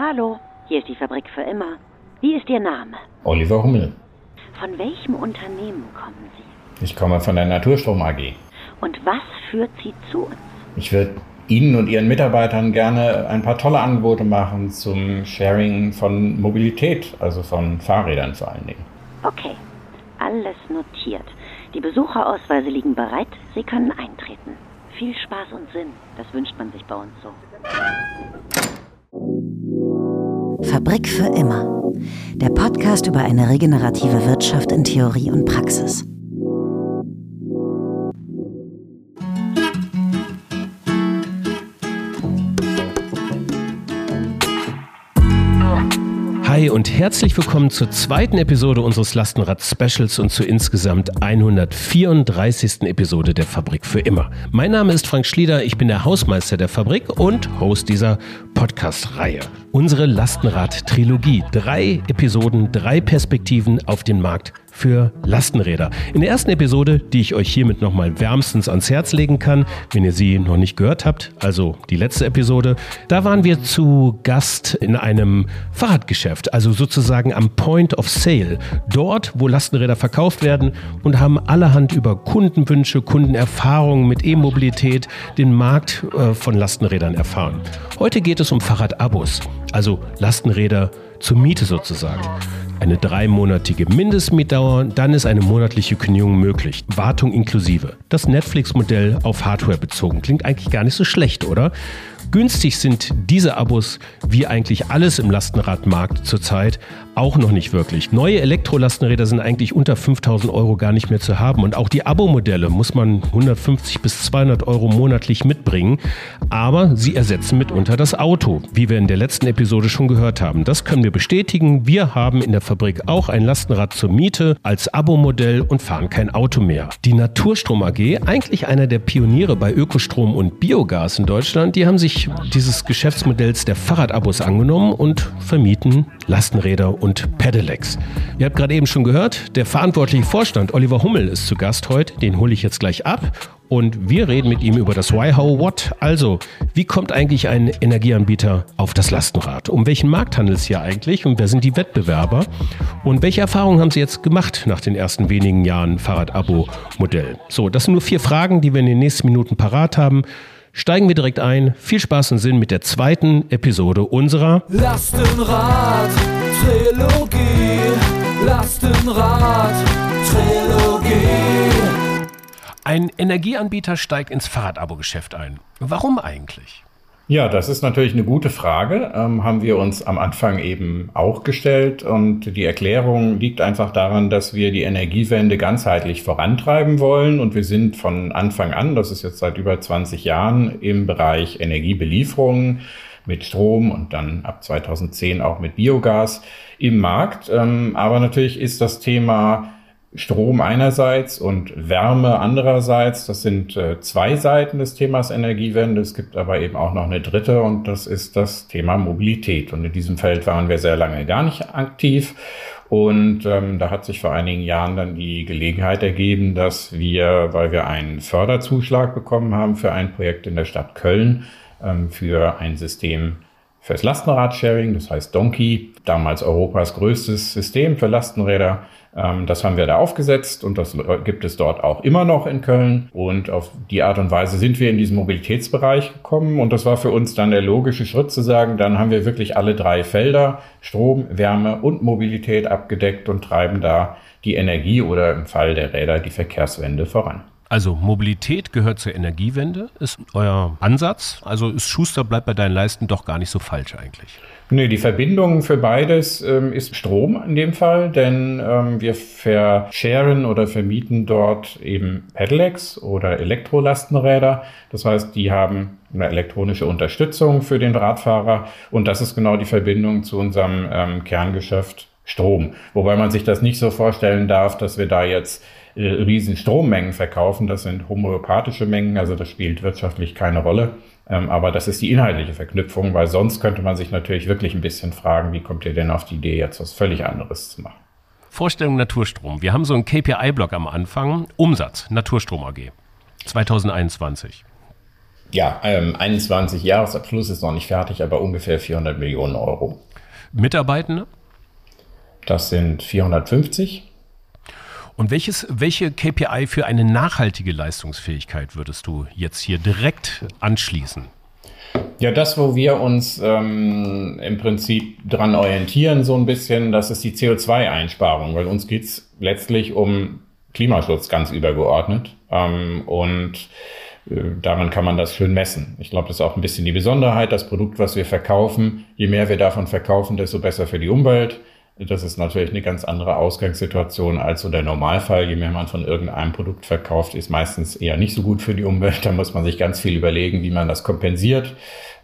Hallo, hier ist die Fabrik für immer. Wie ist Ihr Name? Oliver Hummel. Von welchem Unternehmen kommen Sie? Ich komme von der Naturstrom AG. Und was führt Sie zu uns? Ich würde Ihnen und Ihren Mitarbeitern gerne ein paar tolle Angebote machen zum Sharing von Mobilität, also von Fahrrädern vor allen Dingen. Okay, alles notiert. Die Besucherausweise liegen bereit. Sie können eintreten. Viel Spaß und Sinn, das wünscht man sich bei uns so. Fabrik für immer. Der Podcast über eine regenerative Wirtschaft in Theorie und Praxis. Hi und herzlich willkommen zur zweiten Episode unseres Lastenrad-Specials und zur insgesamt 134. Episode der Fabrik für immer. Mein Name ist Frank Schlieder, ich bin der Hausmeister der Fabrik und Host dieser Podcast-Reihe. Unsere Lastenrad-Trilogie. Drei Episoden, drei Perspektiven auf den Markt für Lastenräder. In der ersten Episode, die ich euch hiermit nochmal wärmstens ans Herz legen kann, wenn ihr sie noch nicht gehört habt, also die letzte Episode, da waren wir zu Gast in einem Fahrradgeschäft, also sozusagen am Point of Sale, dort, wo Lastenräder verkauft werden und haben allerhand über Kundenwünsche, Kundenerfahrungen mit E-Mobilität, den Markt äh, von Lastenrädern erfahren. Heute geht es um Fahrradabos, also Lastenräder zur Miete sozusagen eine dreimonatige Mindestmietdauer, dann ist eine monatliche Kündigung möglich. Wartung inklusive. Das Netflix-Modell auf Hardware bezogen. Klingt eigentlich gar nicht so schlecht, oder? Günstig sind diese Abos wie eigentlich alles im Lastenradmarkt zurzeit auch noch nicht wirklich. Neue Elektrolastenräder sind eigentlich unter 5000 Euro gar nicht mehr zu haben und auch die Abo-Modelle muss man 150 bis 200 Euro monatlich mitbringen, aber sie ersetzen mitunter das Auto, wie wir in der letzten Episode schon gehört haben. Das können wir bestätigen. Wir haben in der Fabrik auch ein Lastenrad zur Miete als Abo-Modell und fahren kein Auto mehr. Die Naturstrom AG, eigentlich einer der Pioniere bei Ökostrom und Biogas in Deutschland, die haben sich dieses Geschäftsmodells der Fahrradabos angenommen und vermieten Lastenräder und Pedelecs. Ihr habt gerade eben schon gehört, der verantwortliche Vorstand Oliver Hummel ist zu Gast heute. Den hole ich jetzt gleich ab. Und wir reden mit ihm über das Why, How, What. Also, wie kommt eigentlich ein Energieanbieter auf das Lastenrad? Um welchen Markt handelt es hier eigentlich und wer sind die Wettbewerber? Und welche Erfahrungen haben Sie jetzt gemacht nach den ersten wenigen Jahren Fahrrad-Abo-Modell? So, das sind nur vier Fragen, die wir in den nächsten Minuten parat haben. Steigen wir direkt ein. Viel Spaß und Sinn mit der zweiten Episode unserer Lastenrad Trilogie. Lastenrad Trilogie. Ein Energieanbieter steigt ins Fahrradabo-Geschäft ein. Warum eigentlich? Ja, das ist natürlich eine gute Frage. Ähm, haben wir uns am Anfang eben auch gestellt. Und die Erklärung liegt einfach daran, dass wir die Energiewende ganzheitlich vorantreiben wollen. Und wir sind von Anfang an, das ist jetzt seit über 20 Jahren, im Bereich Energiebelieferung mit Strom und dann ab 2010 auch mit Biogas im Markt. Ähm, aber natürlich ist das Thema Strom einerseits und Wärme andererseits. Das sind äh, zwei Seiten des Themas Energiewende. Es gibt aber eben auch noch eine dritte und das ist das Thema Mobilität. Und in diesem Feld waren wir sehr lange gar nicht aktiv. Und ähm, da hat sich vor einigen Jahren dann die Gelegenheit ergeben, dass wir, weil wir einen Förderzuschlag bekommen haben für ein Projekt in der Stadt Köln, für ein System fürs Lastenradsharing, das heißt Donkey, damals Europas größtes System für Lastenräder. Ähm, das haben wir da aufgesetzt und das gibt es dort auch immer noch in Köln. Und auf die Art und Weise sind wir in diesen Mobilitätsbereich gekommen. Und das war für uns dann der logische Schritt zu sagen, dann haben wir wirklich alle drei Felder, Strom, Wärme und Mobilität abgedeckt und treiben da die Energie oder im Fall der Räder die Verkehrswende voran. Also Mobilität gehört zur Energiewende, ist euer Ansatz. Also ist Schuster bleibt bei deinen Leisten doch gar nicht so falsch eigentlich. Nee, die Verbindung für beides ähm, ist Strom in dem Fall, denn ähm, wir verscheren oder vermieten dort eben Pedelecs oder Elektrolastenräder. Das heißt, die haben eine elektronische Unterstützung für den Radfahrer und das ist genau die Verbindung zu unserem ähm, Kerngeschäft Strom. Wobei man sich das nicht so vorstellen darf, dass wir da jetzt äh, riesen Strommengen verkaufen. Das sind homöopathische Mengen, also das spielt wirtschaftlich keine Rolle. Ähm, aber das ist die inhaltliche Verknüpfung, weil sonst könnte man sich natürlich wirklich ein bisschen fragen, wie kommt ihr denn auf die Idee, jetzt was völlig anderes zu machen? Vorstellung Naturstrom. Wir haben so einen KPI-Block am Anfang. Umsatz, Naturstrom AG. 2021. Ja, ähm, 21 Jahresabschluss ist noch nicht fertig, aber ungefähr 400 Millionen Euro. Mitarbeitende? Das sind 450. Und welches, welche KPI für eine nachhaltige Leistungsfähigkeit würdest du jetzt hier direkt anschließen? Ja, das, wo wir uns ähm, im Prinzip dran orientieren, so ein bisschen, das ist die CO2-Einsparung, weil uns geht's letztlich um Klimaschutz ganz übergeordnet. Ähm, und äh, daran kann man das schön messen. Ich glaube, das ist auch ein bisschen die Besonderheit. Das Produkt, was wir verkaufen, je mehr wir davon verkaufen, desto besser für die Umwelt. Das ist natürlich eine ganz andere Ausgangssituation als so der Normalfall. Je mehr man von irgendeinem Produkt verkauft, ist meistens eher nicht so gut für die Umwelt. Da muss man sich ganz viel überlegen, wie man das kompensiert.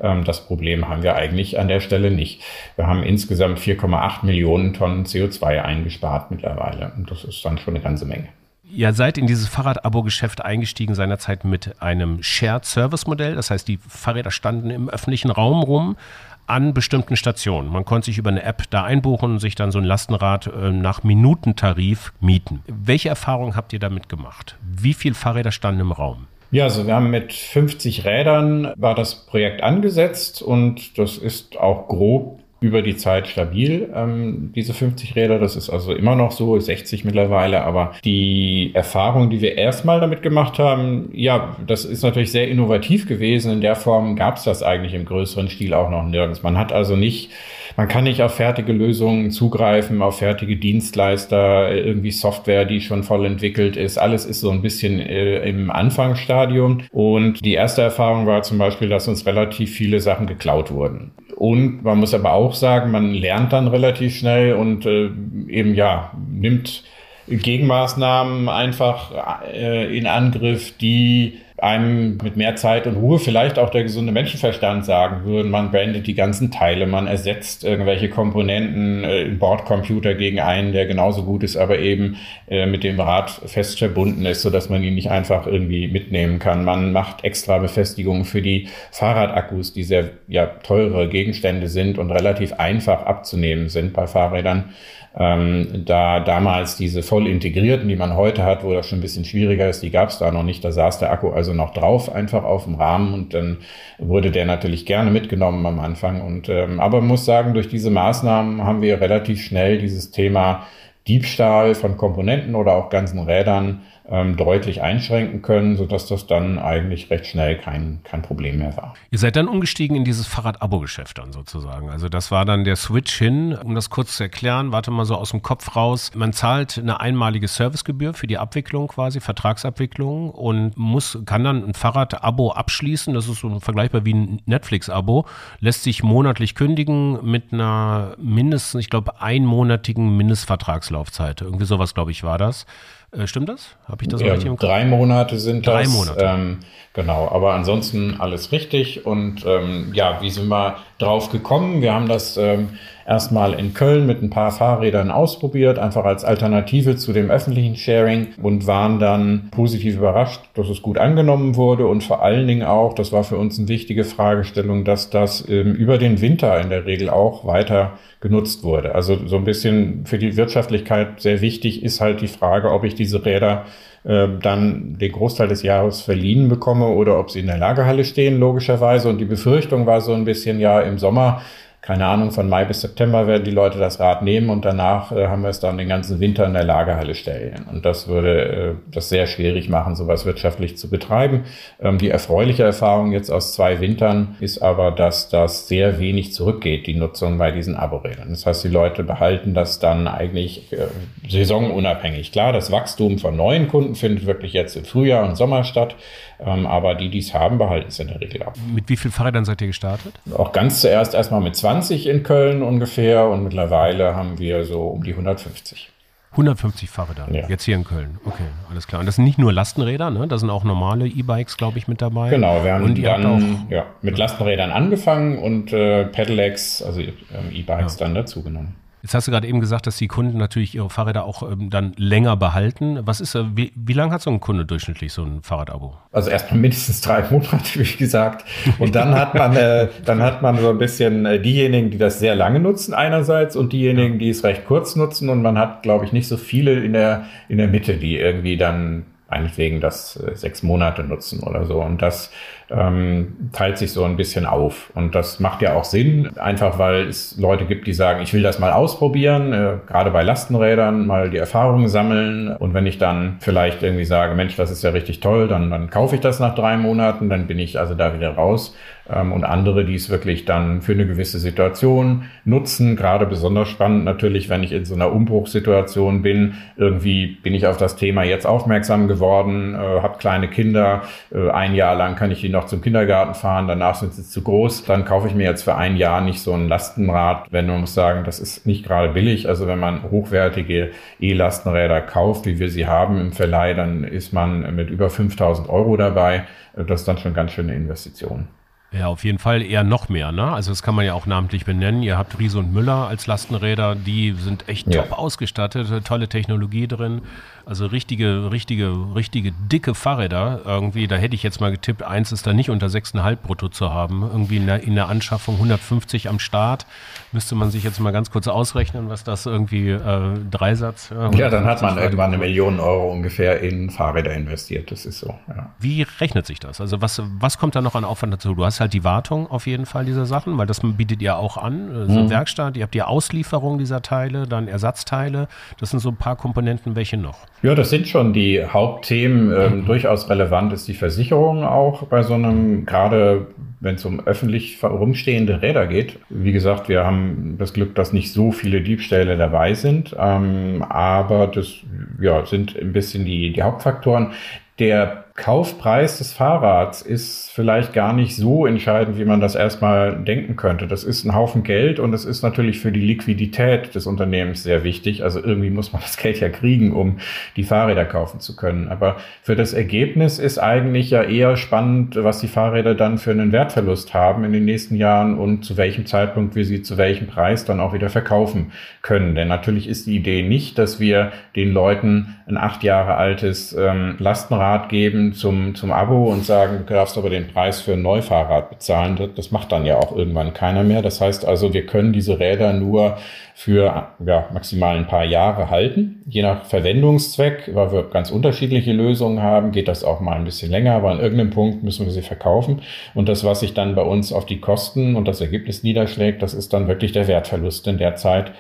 Ähm, das Problem haben wir eigentlich an der Stelle nicht. Wir haben insgesamt 4,8 Millionen Tonnen CO2 eingespart mittlerweile. Und das ist dann schon eine ganze Menge. Ihr seid in dieses Fahrrad-Abo-Geschäft eingestiegen seinerzeit mit einem Shared-Service-Modell. Das heißt, die Fahrräder standen im öffentlichen Raum rum an bestimmten Stationen. Man konnte sich über eine App da einbuchen und sich dann so ein Lastenrad äh, nach Minutentarif mieten. Welche Erfahrungen habt ihr damit gemacht? Wie viele Fahrräder standen im Raum? Ja, also wir haben mit 50 Rädern war das Projekt angesetzt und das ist auch grob über die Zeit stabil, ähm, diese 50 Räder. Das ist also immer noch so, 60 mittlerweile. Aber die Erfahrung, die wir erstmal damit gemacht haben, ja, das ist natürlich sehr innovativ gewesen. In der Form gab es das eigentlich im größeren Stil auch noch nirgends. Man hat also nicht man kann nicht auf fertige Lösungen zugreifen, auf fertige Dienstleister, irgendwie Software, die schon voll entwickelt ist. Alles ist so ein bisschen äh, im Anfangsstadium. Und die erste Erfahrung war zum Beispiel, dass uns relativ viele Sachen geklaut wurden. Und man muss aber auch sagen, man lernt dann relativ schnell und äh, eben ja, nimmt Gegenmaßnahmen einfach äh, in Angriff, die einem mit mehr Zeit und Ruhe vielleicht auch der gesunde Menschenverstand sagen würden, man brandet die ganzen Teile, man ersetzt irgendwelche Komponenten äh, im Bordcomputer gegen einen, der genauso gut ist, aber eben äh, mit dem Rad fest verbunden ist, sodass man ihn nicht einfach irgendwie mitnehmen kann. Man macht extra Befestigungen für die Fahrradakkus, die sehr ja, teure Gegenstände sind und relativ einfach abzunehmen sind bei Fahrrädern. Ähm, da damals diese voll integrierten, die man heute hat, wo das schon ein bisschen schwieriger ist, die gab es da noch nicht. Da saß der Akku also noch drauf, einfach auf dem Rahmen und dann wurde der natürlich gerne mitgenommen am Anfang. Und ähm, aber muss sagen, durch diese Maßnahmen haben wir relativ schnell dieses Thema Diebstahl von Komponenten oder auch ganzen Rädern ähm, deutlich einschränken können, sodass das dann eigentlich recht schnell kein, kein Problem mehr war. Ihr seid dann umgestiegen in dieses Fahrrad-Abo-Geschäft dann sozusagen. Also das war dann der Switch hin, um das kurz zu erklären, warte mal so aus dem Kopf raus. Man zahlt eine einmalige Servicegebühr für die Abwicklung quasi, Vertragsabwicklung und muss, kann dann ein Fahrrad-Abo abschließen. Das ist so vergleichbar wie ein Netflix-Abo. Lässt sich monatlich kündigen mit einer mindestens, ich glaube, einmonatigen Mindestvertragslaufzeit. Irgendwie sowas, glaube ich, war das. Äh, stimmt das? Habe ich das ja, richtig im Kopf? Drei Monate sind drei das. Drei Monate. Ähm, genau, aber ansonsten alles richtig. Und ähm, ja, wie sind wir drauf gekommen? Wir haben das ähm, erstmal in Köln mit ein paar Fahrrädern ausprobiert, einfach als Alternative zu dem öffentlichen Sharing und waren dann positiv überrascht, dass es gut angenommen wurde und vor allen Dingen auch, das war für uns eine wichtige Fragestellung, dass das ähm, über den Winter in der Regel auch weiter genutzt wurde. Also so ein bisschen für die Wirtschaftlichkeit sehr wichtig ist halt die Frage, ob ich diese Räder äh, dann den Großteil des Jahres verliehen bekomme oder ob sie in der Lagerhalle stehen, logischerweise. Und die Befürchtung war so ein bisschen, ja, im Sommer keine Ahnung, von Mai bis September werden die Leute das Rad nehmen und danach äh, haben wir es dann den ganzen Winter in der Lagerhalle stellen. Und das würde äh, das sehr schwierig machen, sowas wirtschaftlich zu betreiben. Ähm, die erfreuliche Erfahrung jetzt aus zwei Wintern ist aber, dass das sehr wenig zurückgeht, die Nutzung bei diesen Aborädern. Das heißt, die Leute behalten das dann eigentlich äh, saisonunabhängig. Klar, das Wachstum von neuen Kunden findet wirklich jetzt im Frühjahr und Sommer statt. Ähm, aber die, die es haben, behalten es in der Regel auch. Mit wie vielen Fahrrädern seid ihr gestartet? Auch ganz zuerst erstmal mit 20 in Köln ungefähr und mittlerweile haben wir so um die 150. 150 Fahrräder, ja. jetzt hier in Köln. Okay, alles klar. Und das sind nicht nur Lastenräder, ne? da sind auch normale E-Bikes, glaube ich, mit dabei. Genau, wir haben dann ja, mit Lastenrädern angefangen und äh, Pedelecs, also äh, E-Bikes, ja. dann dazugenommen. Jetzt hast du gerade eben gesagt, dass die Kunden natürlich ihre Fahrräder auch ähm, dann länger behalten. Was ist, äh, wie, wie lange hat so ein Kunde durchschnittlich so ein Fahrradabo? Also erstmal mindestens drei Monate, wie gesagt. Und dann hat man, äh, dann hat man so ein bisschen äh, diejenigen, die das sehr lange nutzen einerseits und diejenigen, die es recht kurz nutzen. Und man hat, glaube ich, nicht so viele in der, in der Mitte, die irgendwie dann meinetwegen das äh, sechs Monate nutzen oder so. Und das ähm, teilt sich so ein bisschen auf. Und das macht ja auch Sinn, einfach weil es Leute gibt, die sagen, ich will das mal ausprobieren, äh, gerade bei Lastenrädern mal die Erfahrungen sammeln. Und wenn ich dann vielleicht irgendwie sage, Mensch, das ist ja richtig toll, dann, dann kaufe ich das nach drei Monaten, dann bin ich also da wieder raus. Ähm, und andere, die es wirklich dann für eine gewisse Situation nutzen. Gerade besonders spannend natürlich, wenn ich in so einer Umbruchssituation bin. Irgendwie bin ich auf das Thema jetzt aufmerksam geworden, äh, habe kleine Kinder. Äh, ein Jahr lang kann ich die noch zum Kindergarten fahren, danach sind sie zu groß. Dann kaufe ich mir jetzt für ein Jahr nicht so ein Lastenrad, wenn man muss sagen, das ist nicht gerade billig. Also wenn man hochwertige E-Lastenräder kauft, wie wir sie haben im Verleih, dann ist man mit über 5000 Euro dabei. Das ist dann schon ganz schöne Investition. Ja, auf jeden Fall eher noch mehr. Ne? Also das kann man ja auch namentlich benennen. Ihr habt Riese und Müller als Lastenräder, die sind echt ja. top ausgestattet, tolle Technologie drin. Also richtige, richtige, richtige dicke Fahrräder irgendwie. Da hätte ich jetzt mal getippt, eins ist da nicht unter 6,5 brutto zu haben. Irgendwie in der, in der Anschaffung 150 am Start. Müsste man sich jetzt mal ganz kurz ausrechnen, was das irgendwie äh, Dreisatz. Äh, ja, dann hat man irgendwann eine Million Euro ungefähr in Fahrräder investiert. Das ist so. Ja. Wie rechnet sich das? Also was, was kommt da noch an Aufwand dazu? Du hast halt die Wartung auf jeden Fall dieser Sachen, weil das bietet ihr auch an. So mhm. Werkstatt, ihr habt die Auslieferung dieser Teile, dann Ersatzteile. Das sind so ein paar Komponenten. Welche noch? Ja, das sind schon die Hauptthemen. Ähm, mhm. Durchaus relevant ist die Versicherung auch bei so einem, gerade wenn es um öffentlich rumstehende Räder geht. Wie gesagt, wir haben das Glück, dass nicht so viele Diebstähle dabei sind, ähm, aber das ja, sind ein bisschen die, die Hauptfaktoren. Der Kaufpreis des Fahrrads ist vielleicht gar nicht so entscheidend, wie man das erstmal denken könnte. Das ist ein Haufen Geld und es ist natürlich für die Liquidität des Unternehmens sehr wichtig. Also irgendwie muss man das Geld ja kriegen, um die Fahrräder kaufen zu können. Aber für das Ergebnis ist eigentlich ja eher spannend, was die Fahrräder dann für einen Wertverlust haben in den nächsten Jahren und zu welchem Zeitpunkt wir sie zu welchem Preis dann auch wieder verkaufen können. Denn natürlich ist die Idee nicht, dass wir den Leuten ein acht Jahre altes ähm, Lastenrad geben, zum, zum Abo und sagen, du darfst aber den Preis für ein Neufahrrad bezahlen. Das, das macht dann ja auch irgendwann keiner mehr. Das heißt also, wir können diese Räder nur für ja, maximal ein paar Jahre halten. Je nach Verwendungszweck, weil wir ganz unterschiedliche Lösungen haben, geht das auch mal ein bisschen länger, aber an irgendeinem Punkt müssen wir sie verkaufen. Und das, was sich dann bei uns auf die Kosten und das Ergebnis niederschlägt, das ist dann wirklich der Wertverlust in der Zeit,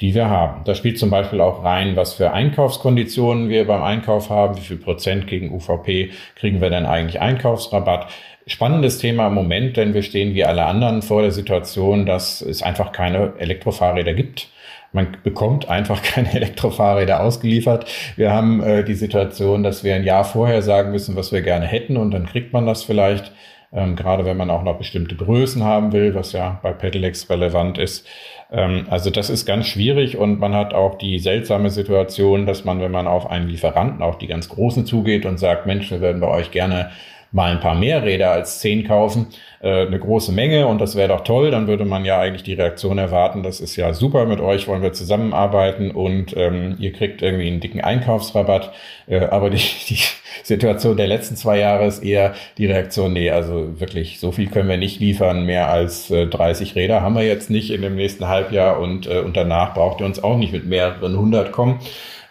die wir haben. Da spielt zum Beispiel auch rein, was für Einkaufskonditionen wir beim Einkauf haben, wie viel Prozent gegen UVP kriegen wir denn eigentlich Einkaufsrabatt. Spannendes Thema im Moment, denn wir stehen wie alle anderen vor der Situation, dass es einfach keine Elektrofahrräder gibt. Man bekommt einfach keine Elektrofahrräder ausgeliefert. Wir haben äh, die Situation, dass wir ein Jahr vorher sagen müssen, was wir gerne hätten und dann kriegt man das vielleicht. Ähm, gerade wenn man auch noch bestimmte Größen haben will, was ja bei Pedelecs relevant ist. Ähm, also das ist ganz schwierig und man hat auch die seltsame Situation, dass man, wenn man auf einen Lieferanten, auch die ganz großen zugeht und sagt, Mensch, wir würden bei euch gerne mal ein paar mehr Räder als zehn kaufen, äh, eine große Menge und das wäre doch toll, dann würde man ja eigentlich die Reaktion erwarten, das ist ja super, mit euch wollen wir zusammenarbeiten und ähm, ihr kriegt irgendwie einen dicken Einkaufsrabatt. Äh, aber die, die Situation der letzten zwei Jahre ist eher die Reaktion, nee, also wirklich, so viel können wir nicht liefern, mehr als äh, 30 Räder haben wir jetzt nicht in dem nächsten Halbjahr und, äh, und danach braucht ihr uns auch nicht mit mehreren hundert kommen.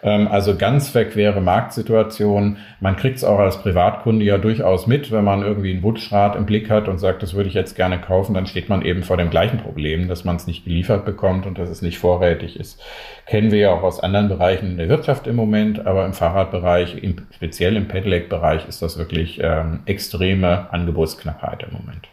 Ähm, also ganz verquere Marktsituation. Man kriegt es auch als Privatkunde ja durchaus mit, wenn man irgendwie ein Wutschrad im Blick hat und sagt, das würde ich jetzt gerne kaufen, dann steht man eben vor dem gleichen Problem, dass man es nicht geliefert bekommt und dass es nicht vorrätig ist. Kennen wir ja auch aus anderen Bereichen der Wirtschaft im Moment, aber im Fahrradbereich, im, speziell im Pedelec-Bereich, ist das wirklich ähm, extreme Angebotsknappheit im Moment.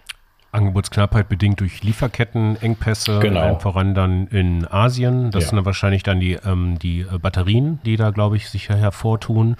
Angebotsknappheit bedingt durch Lieferkettenengpässe, genau. voran dann in Asien. Das ja. sind dann wahrscheinlich dann die, ähm, die äh, Batterien, die da, glaube ich, sich hervortun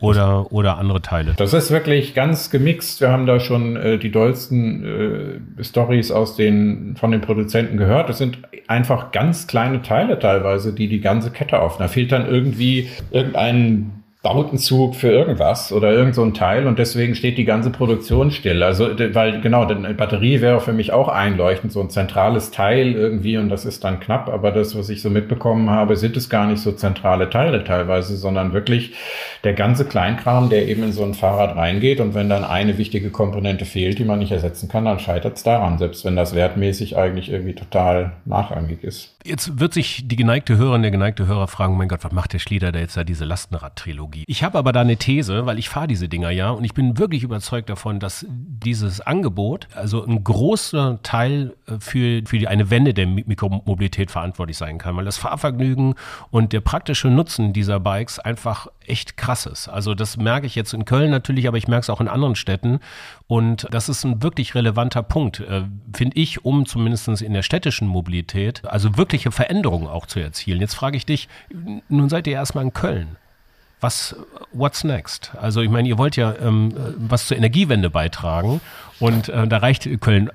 oder, oder andere Teile. Das ist wirklich ganz gemixt. Wir haben da schon äh, die dollsten äh, Stories aus den, von den Produzenten gehört. Das sind einfach ganz kleine Teile teilweise, die die ganze Kette auf. Da fehlt dann irgendwie irgendein Bautenzug für irgendwas oder irgend so ein Teil und deswegen steht die ganze Produktion still. Also, weil genau, denn Batterie wäre für mich auch einleuchtend, so ein zentrales Teil irgendwie und das ist dann knapp, aber das, was ich so mitbekommen habe, sind es gar nicht so zentrale Teile teilweise, sondern wirklich der ganze Kleinkram, der eben in so ein Fahrrad reingeht und wenn dann eine wichtige Komponente fehlt, die man nicht ersetzen kann, dann scheitert es daran, selbst wenn das wertmäßig eigentlich irgendwie total nachrangig ist. Jetzt wird sich die geneigte Hörerin, der geneigte Hörer fragen, mein Gott, was macht der Schlieder da jetzt da diese Lastenrad-Trilogie? Ich habe aber da eine These, weil ich fahre diese Dinger ja und ich bin wirklich überzeugt davon, dass dieses Angebot, also ein großer Teil äh, für, für eine Wende der Mikromobilität verantwortlich sein kann, weil das Fahrvergnügen und der praktische Nutzen dieser Bikes einfach echt krass ist. Also das merke ich jetzt in Köln natürlich, aber ich merke es auch in anderen Städten und das ist ein wirklich relevanter Punkt, äh, finde ich, um zumindest in der städtischen Mobilität, also wirkliche Veränderungen auch zu erzielen. Jetzt frage ich dich, nun seid ihr erstmal in Köln was, what's next? Also ich meine, ihr wollt ja ähm, was zur Energiewende beitragen und äh, da reicht Köln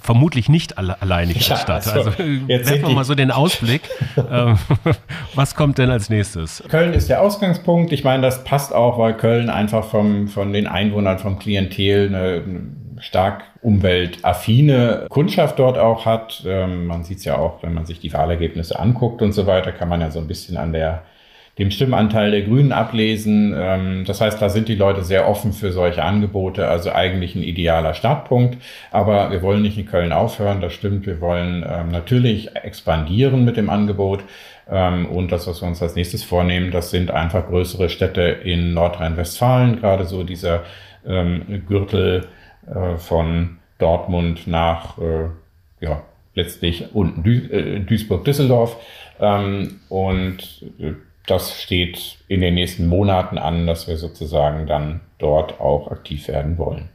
vermutlich nicht alle, alleinig als ja, Stadt. Also, also jetzt werfen wir mal so den Ausblick. ähm, was kommt denn als nächstes? Köln ist der Ausgangspunkt. Ich meine, das passt auch, weil Köln einfach vom, von den Einwohnern, vom Klientel eine, eine stark umweltaffine Kundschaft dort auch hat. Ähm, man sieht es ja auch, wenn man sich die Wahlergebnisse anguckt und so weiter, kann man ja so ein bisschen an der dem Stimmanteil der Grünen ablesen. Ähm, das heißt, da sind die Leute sehr offen für solche Angebote, also eigentlich ein idealer Startpunkt. Aber wir wollen nicht in Köln aufhören, das stimmt. Wir wollen ähm, natürlich expandieren mit dem Angebot. Ähm, und das, was wir uns als nächstes vornehmen, das sind einfach größere Städte in Nordrhein-Westfalen, gerade so dieser Gürtel äh, von Dortmund nach, äh, ja, letztlich unten äh, Duisburg-Düsseldorf. und das steht in den nächsten Monaten an, dass wir sozusagen dann dort auch aktiv werden wollen.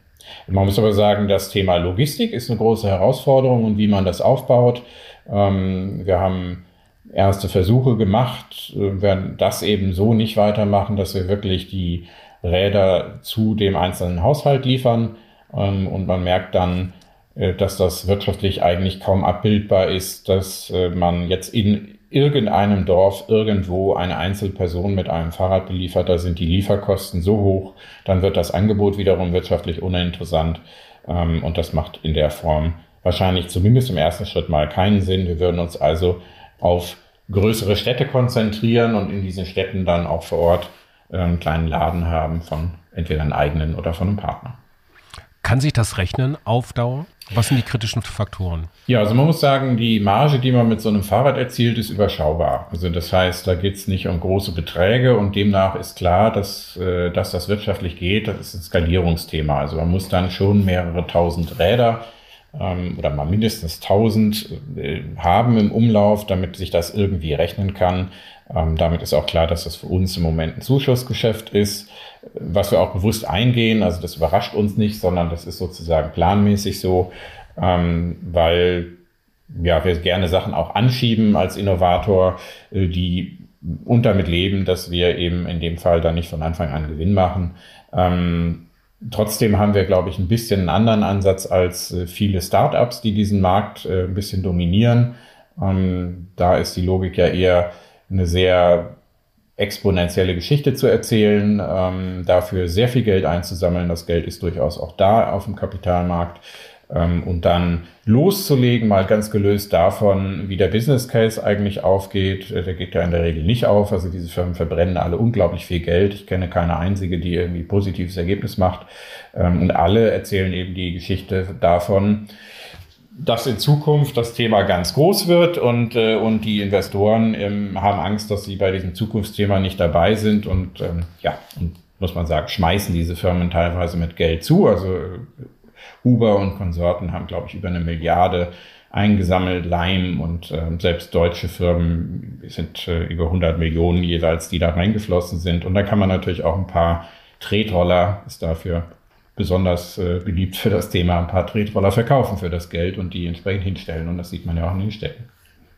Man muss aber sagen, das Thema Logistik ist eine große Herausforderung und wie man das aufbaut. Ähm, wir haben erste Versuche gemacht, äh, werden das eben so nicht weitermachen, dass wir wirklich die Räder zu dem einzelnen Haushalt liefern. Ähm, und man merkt dann, äh, dass das wirtschaftlich eigentlich kaum abbildbar ist, dass äh, man jetzt in irgendeinem Dorf irgendwo eine Einzelperson mit einem Fahrrad beliefert, da sind die Lieferkosten so hoch, dann wird das Angebot wiederum wirtschaftlich uninteressant ähm, und das macht in der Form wahrscheinlich zumindest im ersten Schritt mal keinen Sinn. Wir würden uns also auf größere Städte konzentrieren und in diesen Städten dann auch vor Ort äh, einen kleinen Laden haben von entweder einem eigenen oder von einem Partner. Kann sich das rechnen auf Dauer? Was sind die kritischen Faktoren? Ja, also man muss sagen, die Marge, die man mit so einem Fahrrad erzielt, ist überschaubar. Also das heißt, da geht es nicht um große Beträge und demnach ist klar, dass, äh, dass das wirtschaftlich geht. Das ist ein Skalierungsthema. Also man muss dann schon mehrere tausend Räder ähm, oder mal mindestens tausend äh, haben im Umlauf, damit sich das irgendwie rechnen kann. Ähm, damit ist auch klar, dass das für uns im Moment ein Zuschussgeschäft ist was wir auch bewusst eingehen. Also das überrascht uns nicht, sondern das ist sozusagen planmäßig so, ähm, weil ja, wir gerne Sachen auch anschieben als Innovator, äh, die und damit leben, dass wir eben in dem Fall dann nicht von Anfang an Gewinn machen. Ähm, trotzdem haben wir, glaube ich, ein bisschen einen anderen Ansatz als äh, viele Startups, die diesen Markt äh, ein bisschen dominieren. Ähm, da ist die Logik ja eher eine sehr exponentielle Geschichte zu erzählen, ähm, dafür sehr viel Geld einzusammeln. Das Geld ist durchaus auch da auf dem Kapitalmarkt. Ähm, und dann loszulegen, mal ganz gelöst davon, wie der Business Case eigentlich aufgeht. Äh, der geht ja in der Regel nicht auf. Also diese Firmen verbrennen alle unglaublich viel Geld. Ich kenne keine einzige, die irgendwie positives Ergebnis macht. Ähm, und alle erzählen eben die Geschichte davon, dass in Zukunft das Thema ganz groß wird und, äh, und die Investoren ähm, haben Angst, dass sie bei diesem Zukunftsthema nicht dabei sind und ähm, ja, und muss man sagen, schmeißen diese Firmen teilweise mit Geld zu. Also äh, Uber und Konsorten haben, glaube ich, über eine Milliarde eingesammelt, Lime und äh, selbst deutsche Firmen sind äh, über 100 Millionen jeweils, die da reingeflossen sind. Und da kann man natürlich auch ein paar Tretroller, ist dafür besonders äh, beliebt für das Thema ein paar Tretroller verkaufen für das Geld und die entsprechend hinstellen. Und das sieht man ja auch in den Städten.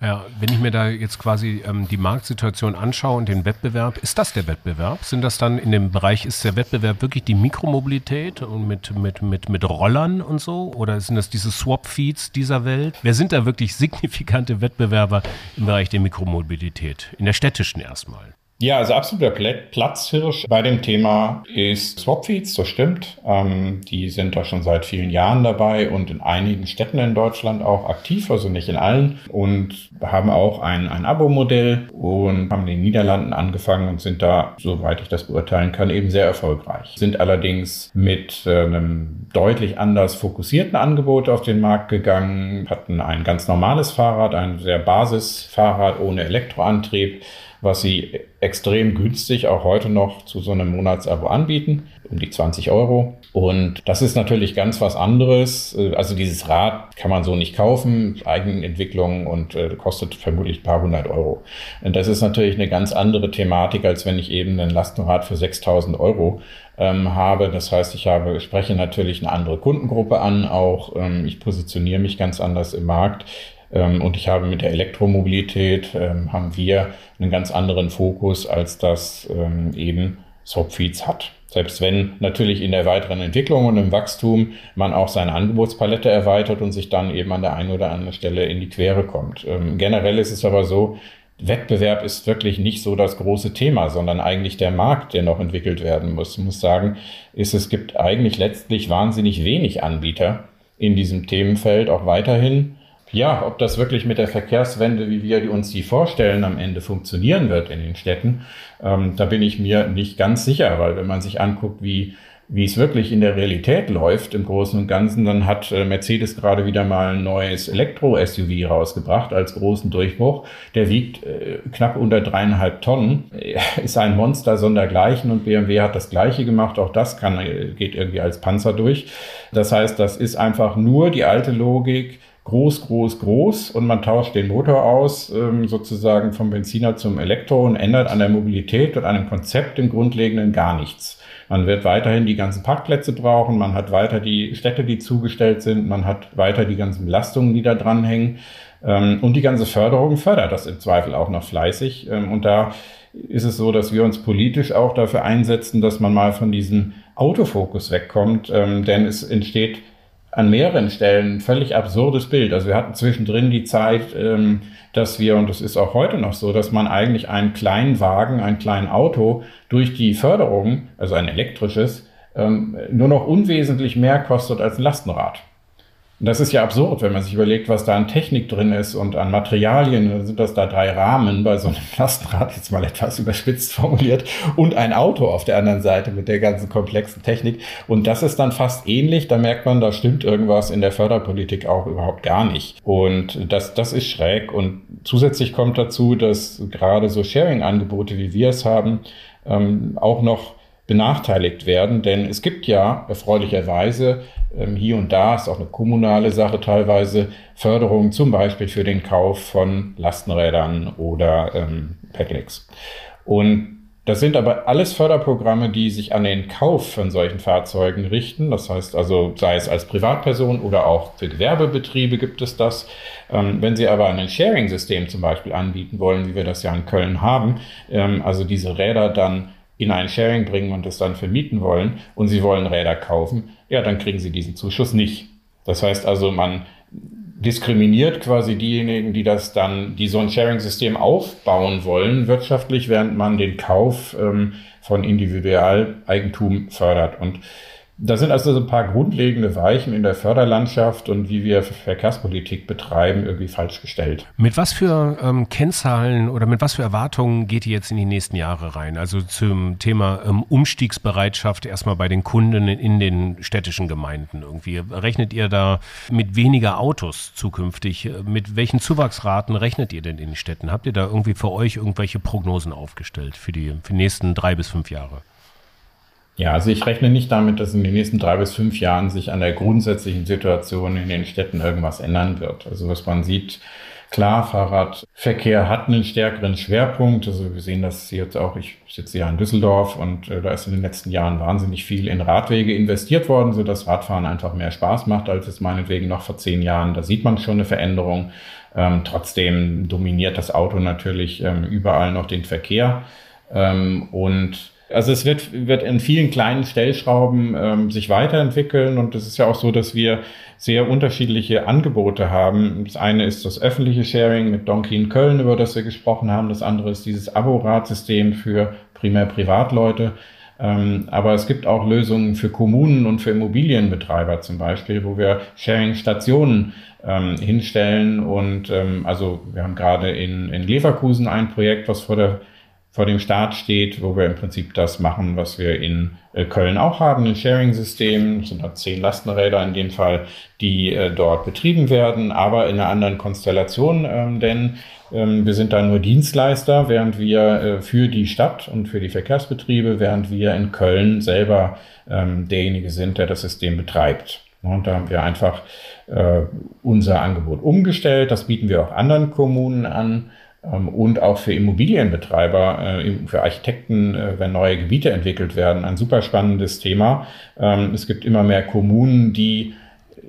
Ja, wenn ich mir da jetzt quasi ähm, die Marktsituation anschaue und den Wettbewerb, ist das der Wettbewerb? Sind das dann in dem Bereich, ist der Wettbewerb wirklich die Mikromobilität und mit, mit, mit, mit Rollern und so? Oder sind das diese Swap-Feeds dieser Welt? Wer sind da wirklich signifikante Wettbewerber im Bereich der Mikromobilität? In der städtischen erstmal. Ja, also absoluter Platzhirsch bei dem Thema ist Swapfeeds, das stimmt. Ähm, die sind da schon seit vielen Jahren dabei und in einigen Städten in Deutschland auch aktiv, also nicht in allen. Und haben auch ein, ein Abo-Modell und haben in den Niederlanden angefangen und sind da, soweit ich das beurteilen kann, eben sehr erfolgreich. Sind allerdings mit äh, einem deutlich anders fokussierten Angebot auf den Markt gegangen, hatten ein ganz normales Fahrrad, ein sehr Basisfahrrad ohne Elektroantrieb was sie extrem günstig auch heute noch zu so einem Monatsabo anbieten, um die 20 Euro. Und das ist natürlich ganz was anderes. Also dieses Rad kann man so nicht kaufen, Eigenentwicklung und äh, kostet vermutlich ein paar hundert Euro. Und das ist natürlich eine ganz andere Thematik, als wenn ich eben ein Lastenrad für 6000 Euro ähm, habe. Das heißt, ich habe, spreche natürlich eine andere Kundengruppe an, auch ähm, ich positioniere mich ganz anders im Markt. Ähm, und ich habe mit der Elektromobilität, ähm, haben wir einen ganz anderen Fokus, als das ähm, eben Soapfeeds hat. Selbst wenn natürlich in der weiteren Entwicklung und im Wachstum man auch seine Angebotspalette erweitert und sich dann eben an der einen oder anderen Stelle in die Quere kommt. Ähm, generell ist es aber so, Wettbewerb ist wirklich nicht so das große Thema, sondern eigentlich der Markt, der noch entwickelt werden muss. Ich muss sagen, ist, es gibt eigentlich letztlich wahnsinnig wenig Anbieter in diesem Themenfeld auch weiterhin. Ja, ob das wirklich mit der Verkehrswende, wie wir uns die vorstellen, am Ende funktionieren wird in den Städten, ähm, da bin ich mir nicht ganz sicher, weil wenn man sich anguckt, wie wie es wirklich in der Realität läuft im Großen und Ganzen, dann hat äh, Mercedes gerade wieder mal ein neues Elektro-SUV rausgebracht als großen Durchbruch. Der wiegt äh, knapp unter dreieinhalb Tonnen, ist ein Monster sondergleichen und BMW hat das Gleiche gemacht. Auch das kann, äh, geht irgendwie als Panzer durch. Das heißt, das ist einfach nur die alte Logik, groß, groß, groß und man tauscht den Motor aus, ähm, sozusagen vom Benziner zum Elektro und ändert an der Mobilität und an dem Konzept im Grundlegenden gar nichts. Man wird weiterhin die ganzen Parkplätze brauchen, man hat weiter die Städte, die zugestellt sind, man hat weiter die ganzen Belastungen, die da dranhängen. Ähm, und die ganze Förderung fördert das im Zweifel auch noch fleißig. Ähm, und da ist es so, dass wir uns politisch auch dafür einsetzen, dass man mal von diesem Autofokus wegkommt, denn es entsteht an mehreren Stellen ein völlig absurdes Bild. Also wir hatten zwischendrin die Zeit, ähm, dass wir, und das ist auch heute noch so, dass man eigentlich einen kleinen Wagen, ein kleines Auto durch die Förderung, also ein elektrisches, ähm, nur noch unwesentlich mehr kostet als ein Lastenrad. Und das ist ja absurd, wenn man sich überlegt, was da an Technik drin ist und an Materialien. Dann sind das da drei Rahmen bei so einem Lastenrad, jetzt mal etwas überspitzt formuliert, und ein Auto auf der anderen Seite mit der ganzen komplexen Technik. Und das ist dann fast ähnlich. Da merkt man, da stimmt irgendwas in der Förderpolitik auch überhaupt gar nicht. Und das, das ist schräg. Und zusätzlich kommt dazu, dass gerade so Sharing-Angebote, wie wir es haben, ähm, auch noch benachteiligt werden. Denn es gibt ja erfreulicherweise ähm, hier und da, ist auch eine kommunale Sache teilweise, Förderung zum Beispiel für den Kauf von Lastenrädern oder ähm, Pedelecs. Und das sind aber alles Förderprogramme, die sich an den Kauf von solchen Fahrzeugen richten. Das heißt also, sei es als Privatperson oder auch für Gewerbebetriebe gibt es das. Ähm, wenn Sie aber ein Sharing-System zum Beispiel anbieten wollen, wie wir das ja in Köln haben, ähm, also diese Räder dann in ein Sharing bringen und es dann vermieten wollen und sie wollen Räder kaufen, ja, dann kriegen sie diesen Zuschuss nicht. Das heißt also, man diskriminiert quasi diejenigen, die das dann, die so ein Sharing-System aufbauen wollen, wirtschaftlich, während man den Kauf ähm, von Individualeigentum fördert. Und da sind also so ein paar grundlegende Weichen in der Förderlandschaft und wie wir Verkehrspolitik betreiben, irgendwie falsch gestellt. Mit was für ähm, Kennzahlen oder mit was für Erwartungen geht ihr jetzt in die nächsten Jahre rein? Also zum Thema ähm, Umstiegsbereitschaft erstmal bei den Kunden in den städtischen Gemeinden irgendwie. Rechnet ihr da mit weniger Autos zukünftig? Mit welchen Zuwachsraten rechnet ihr denn in den Städten? Habt ihr da irgendwie für euch irgendwelche Prognosen aufgestellt für die, für die nächsten drei bis fünf Jahre? Ja, also ich rechne nicht damit, dass in den nächsten drei bis fünf Jahren sich an der grundsätzlichen Situation in den Städten irgendwas ändern wird. Also was man sieht, klar, Fahrradverkehr hat einen stärkeren Schwerpunkt. Also wir sehen das jetzt auch, ich sitze ja in Düsseldorf und äh, da ist in den letzten Jahren wahnsinnig viel in Radwege investiert worden, sodass Radfahren einfach mehr Spaß macht, als es meinetwegen noch vor zehn Jahren. Da sieht man schon eine Veränderung. Ähm, trotzdem dominiert das Auto natürlich ähm, überall noch den Verkehr. Ähm, und also es wird, wird in vielen kleinen Stellschrauben ähm, sich weiterentwickeln und es ist ja auch so, dass wir sehr unterschiedliche Angebote haben. Das eine ist das öffentliche Sharing mit Donkey in Köln, über das wir gesprochen haben. Das andere ist dieses Abo-Ratsystem für primär Privatleute. Ähm, aber es gibt auch Lösungen für Kommunen und für Immobilienbetreiber zum Beispiel, wo wir Sharing-Stationen ähm, hinstellen. Und ähm, also wir haben gerade in, in Leverkusen ein Projekt, was vor der vor dem Start steht, wo wir im Prinzip das machen, was wir in äh, Köln auch haben, ein Sharing-System, sind da zehn Lastenräder in dem Fall, die äh, dort betrieben werden, aber in einer anderen Konstellation, ähm, denn ähm, wir sind da nur Dienstleister, während wir äh, für die Stadt und für die Verkehrsbetriebe, während wir in Köln selber ähm, derjenige sind, der das System betreibt. Und da haben wir einfach unser Angebot umgestellt. Das bieten wir auch anderen Kommunen an und auch für Immobilienbetreiber, äh, für Architekten, äh, wenn neue Gebiete entwickelt werden, ein super spannendes Thema. Ähm, es gibt immer mehr Kommunen, die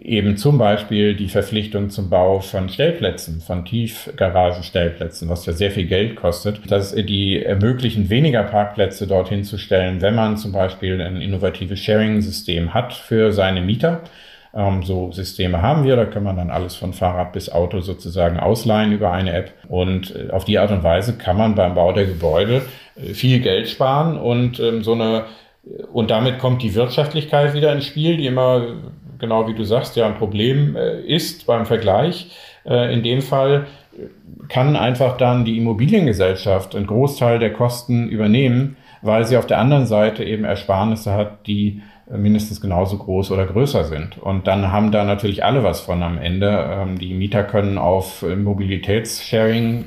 eben zum Beispiel die Verpflichtung zum Bau von Stellplätzen, von Tiefgaragenstellplätzen, was ja sehr viel Geld kostet, dass die ermöglichen, weniger Parkplätze dorthin zu stellen, wenn man zum Beispiel ein innovatives Sharing-System hat für seine Mieter. Ähm, so Systeme haben wir, da kann man dann alles von Fahrrad bis Auto sozusagen ausleihen über eine App. Und äh, auf die Art und Weise kann man beim Bau der Gebäude äh, viel Geld sparen und ähm, so eine und damit kommt die Wirtschaftlichkeit wieder ins Spiel, die immer, genau wie du sagst, ja ein Problem äh, ist beim Vergleich. Äh, in dem Fall kann einfach dann die Immobiliengesellschaft einen Großteil der Kosten übernehmen, weil sie auf der anderen Seite eben Ersparnisse hat, die mindestens genauso groß oder größer sind. Und dann haben da natürlich alle was von am Ende. Ähm, die Mieter können auf Mobilitätssharing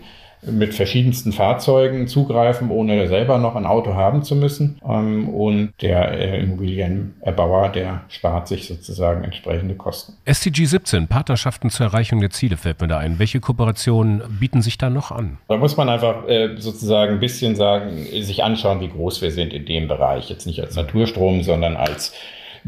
mit verschiedensten Fahrzeugen zugreifen, ohne selber noch ein Auto haben zu müssen. Ähm, und der äh, Immobilienerbauer, der spart sich sozusagen entsprechende Kosten. SDG 17, Partnerschaften zur Erreichung der Ziele fällt mir da ein. Welche Kooperationen bieten sich da noch an? Da muss man einfach äh, sozusagen ein bisschen sagen, sich anschauen, wie groß wir sind in dem Bereich. Jetzt nicht als Naturstrom, sondern als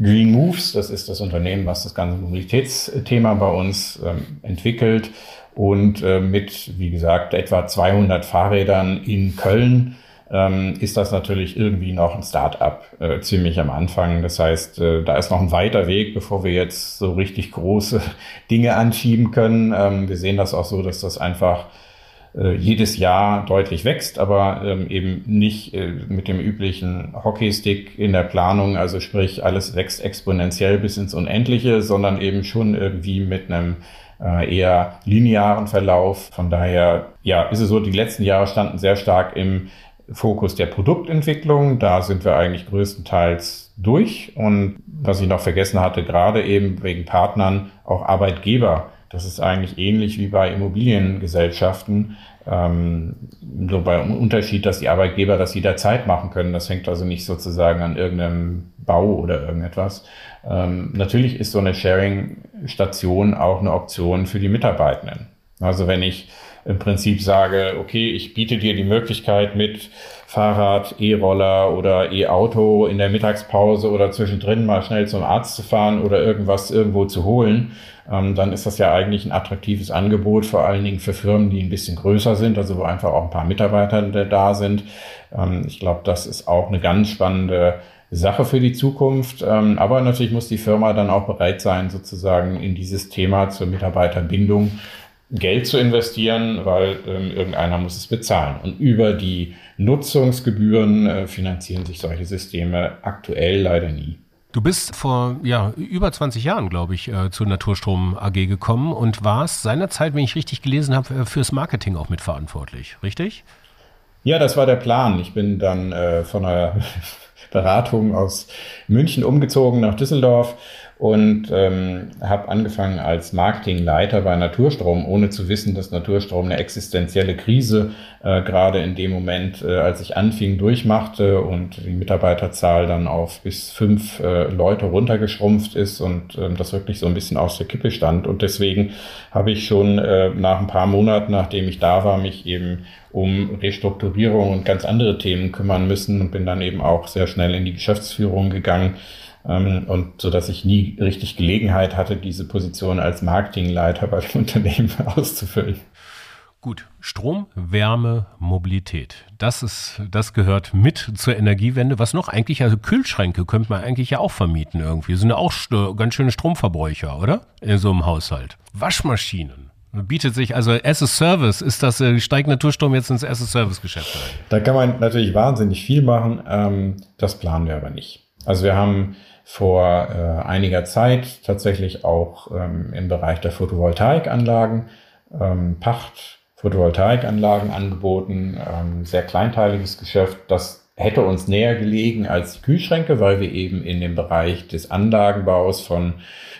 Green Moves. Das ist das Unternehmen, was das ganze Mobilitätsthema bei uns ähm, entwickelt und äh, mit, wie gesagt, etwa 200 Fahrrädern in Köln ähm, ist das natürlich irgendwie noch ein Start-up äh, ziemlich am Anfang. Das heißt, äh, da ist noch ein weiter Weg, bevor wir jetzt so richtig große Dinge anschieben können. Ähm, wir sehen das auch so, dass das einfach jedes Jahr deutlich wächst, aber ähm, eben nicht äh, mit dem üblichen Hockeystick in der Planung, also sprich alles wächst exponentiell bis ins Unendliche, sondern eben schon irgendwie mit einem äh, eher linearen Verlauf. Von daher, ja, ist es so, die letzten Jahre standen sehr stark im Fokus der Produktentwicklung. Da sind wir eigentlich größtenteils durch. Und was ich noch vergessen hatte, gerade eben wegen Partnern, auch Arbeitgeber. Das ist eigentlich ähnlich wie bei Immobiliengesellschaften. Ähm, so bei Unterschied, dass die Arbeitgeber das jederzeit machen können. Das hängt also nicht sozusagen an irgendeinem Bau oder irgendetwas. Ähm, natürlich ist so eine Sharing-Station auch eine Option für die Mitarbeitenden. Also wenn ich im Prinzip sage, okay, ich biete dir die Möglichkeit mit Fahrrad, E-Roller oder E-Auto in der Mittagspause oder zwischendrin mal schnell zum Arzt zu fahren oder irgendwas irgendwo zu holen, ähm, dann ist das ja eigentlich ein attraktives Angebot, vor allen Dingen für Firmen, die ein bisschen größer sind, also wo einfach auch ein paar Mitarbeiter da sind. Ähm, ich glaube, das ist auch eine ganz spannende Sache für die Zukunft. Ähm, aber natürlich muss die Firma dann auch bereit sein, sozusagen in dieses Thema zur Mitarbeiterbindung Geld zu investieren, weil ähm, irgendeiner muss es bezahlen. Und über die Nutzungsgebühren äh, finanzieren sich solche Systeme aktuell leider nie. Du bist vor ja, über 20 Jahren, glaube ich, äh, zur Naturstrom AG gekommen und warst seinerzeit, wenn ich richtig gelesen habe, äh, fürs Marketing auch mitverantwortlich, richtig? Ja, das war der Plan. Ich bin dann äh, von einer Beratung aus München umgezogen nach Düsseldorf und ähm, habe angefangen als Marketingleiter bei Naturstrom, ohne zu wissen, dass Naturstrom eine existenzielle Krise äh, gerade in dem Moment, äh, als ich anfing, durchmachte und die Mitarbeiterzahl dann auf bis fünf äh, Leute runtergeschrumpft ist und äh, das wirklich so ein bisschen aus der Kippe stand. Und deswegen habe ich schon äh, nach ein paar Monaten, nachdem ich da war, mich eben um Restrukturierung und ganz andere Themen kümmern müssen und bin dann eben auch sehr schnell in die Geschäftsführung gegangen ähm, und so dass ich nie richtig Gelegenheit hatte, diese Position als Marketingleiter bei dem Unternehmen auszufüllen. Gut, Strom, Wärme, Mobilität. Das ist, das gehört mit zur Energiewende. Was noch eigentlich, also Kühlschränke könnte man eigentlich ja auch vermieten irgendwie. Sind ja auch ganz schöne Stromverbräucher, oder? In so einem Haushalt. Waschmaschinen. Bietet sich also as a Service, ist das, äh, steigt Naturstrom jetzt ins as a Service Geschäft ein? Da kann man natürlich wahnsinnig viel machen. Ähm, das planen wir aber nicht. Also wir haben vor äh, einiger Zeit tatsächlich auch ähm, im Bereich der Photovoltaikanlagen ähm, Pacht Photovoltaikanlagen angeboten, ähm, sehr kleinteiliges Geschäft. Das hätte uns näher gelegen als die Kühlschränke, weil wir eben in dem Bereich des Anlagenbaus von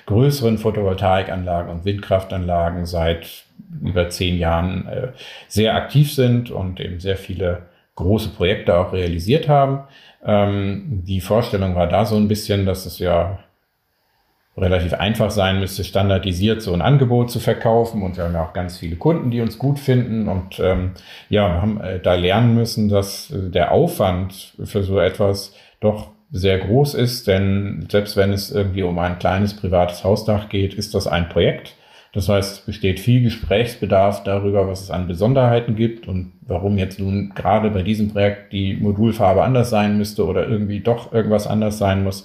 größeren Photovoltaikanlagen und Windkraftanlagen seit über zehn Jahren äh, sehr aktiv sind und eben sehr viele große Projekte auch realisiert haben. Ähm, die Vorstellung war da so ein bisschen, dass es ja relativ einfach sein müsste, standardisiert so ein Angebot zu verkaufen. Und wir haben ja auch ganz viele Kunden, die uns gut finden. Und ähm, ja, wir haben äh, da lernen müssen, dass äh, der Aufwand für so etwas doch sehr groß ist, denn selbst wenn es irgendwie um ein kleines privates Hausdach geht, ist das ein Projekt. Das heißt, es besteht viel Gesprächsbedarf darüber, was es an Besonderheiten gibt und warum jetzt nun gerade bei diesem Projekt die Modulfarbe anders sein müsste oder irgendwie doch irgendwas anders sein muss.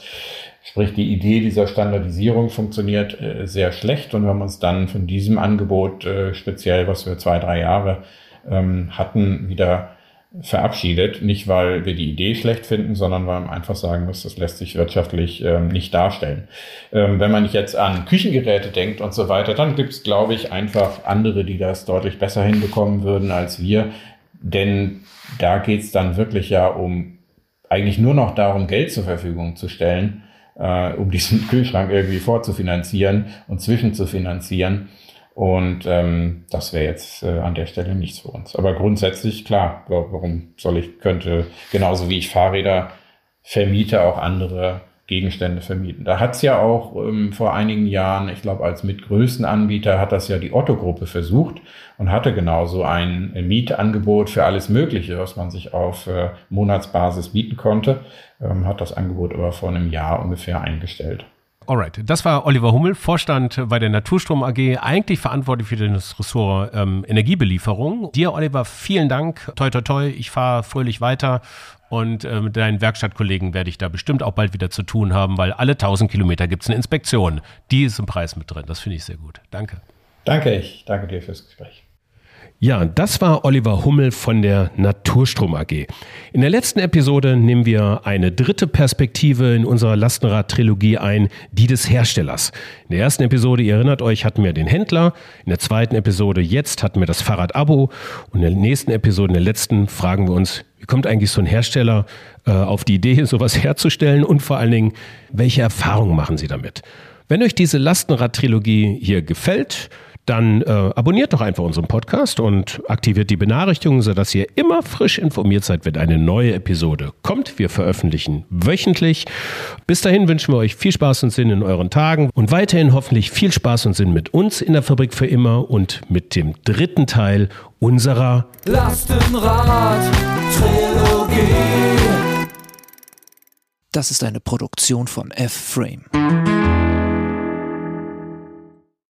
Sprich, die Idee dieser Standardisierung funktioniert äh, sehr schlecht und wir haben uns dann von diesem Angebot, äh, speziell was wir zwei, drei Jahre ähm, hatten, wieder verabschiedet. Nicht, weil wir die Idee schlecht finden, sondern weil man einfach sagen muss, das lässt sich wirtschaftlich ähm, nicht darstellen. Ähm, wenn man jetzt an Küchengeräte denkt und so weiter, dann gibt es, glaube ich, einfach andere, die das deutlich besser hinbekommen würden als wir. Denn da geht es dann wirklich ja um eigentlich nur noch darum, Geld zur Verfügung zu stellen äh, um diesen Kühlschrank irgendwie vorzufinanzieren und zwischenzufinanzieren. Und ähm, das wäre jetzt äh, an der Stelle nichts für uns. Aber grundsätzlich, klar, warum soll ich, könnte, genauso wie ich Fahrräder vermiete, auch andere Gegenstände vermieten. Da hat es ja auch ähm, vor einigen Jahren, ich glaube als mitgrößten Anbieter, hat das ja die Otto-Gruppe versucht und hatte genauso ein Mietangebot für alles Mögliche, was man sich auf äh, Monatsbasis mieten konnte, ähm, hat das Angebot aber vor einem Jahr ungefähr eingestellt. Alright, das war Oliver Hummel, Vorstand bei der Naturstrom AG, eigentlich verantwortlich für das Ressort ähm, Energiebelieferung. Dir, Oliver, vielen Dank. Toi, toi, toi. Ich fahre fröhlich weiter und äh, mit deinen Werkstattkollegen werde ich da bestimmt auch bald wieder zu tun haben, weil alle 1000 Kilometer gibt es eine Inspektion. Die ist im Preis mit drin. Das finde ich sehr gut. Danke. Danke, ich danke dir fürs Gespräch. Ja, das war Oliver Hummel von der Naturstrom AG. In der letzten Episode nehmen wir eine dritte Perspektive in unserer Lastenrad-Trilogie ein, die des Herstellers. In der ersten Episode, ihr erinnert euch, hatten wir den Händler. In der zweiten Episode, jetzt hatten wir das Fahrrad-Abo. Und in der nächsten Episode, in der letzten, fragen wir uns, wie kommt eigentlich so ein Hersteller äh, auf die Idee, sowas herzustellen? Und vor allen Dingen, welche Erfahrungen machen sie damit? Wenn euch diese Lastenrad-Trilogie hier gefällt, dann äh, abonniert doch einfach unseren Podcast und aktiviert die Benachrichtigungen, sodass ihr immer frisch informiert seid, wenn eine neue Episode kommt. Wir veröffentlichen wöchentlich. Bis dahin wünschen wir euch viel Spaß und Sinn in euren Tagen und weiterhin hoffentlich viel Spaß und Sinn mit uns in der Fabrik für immer und mit dem dritten Teil unserer Lastenrad Trilogie. Das ist eine Produktion von F-Frame.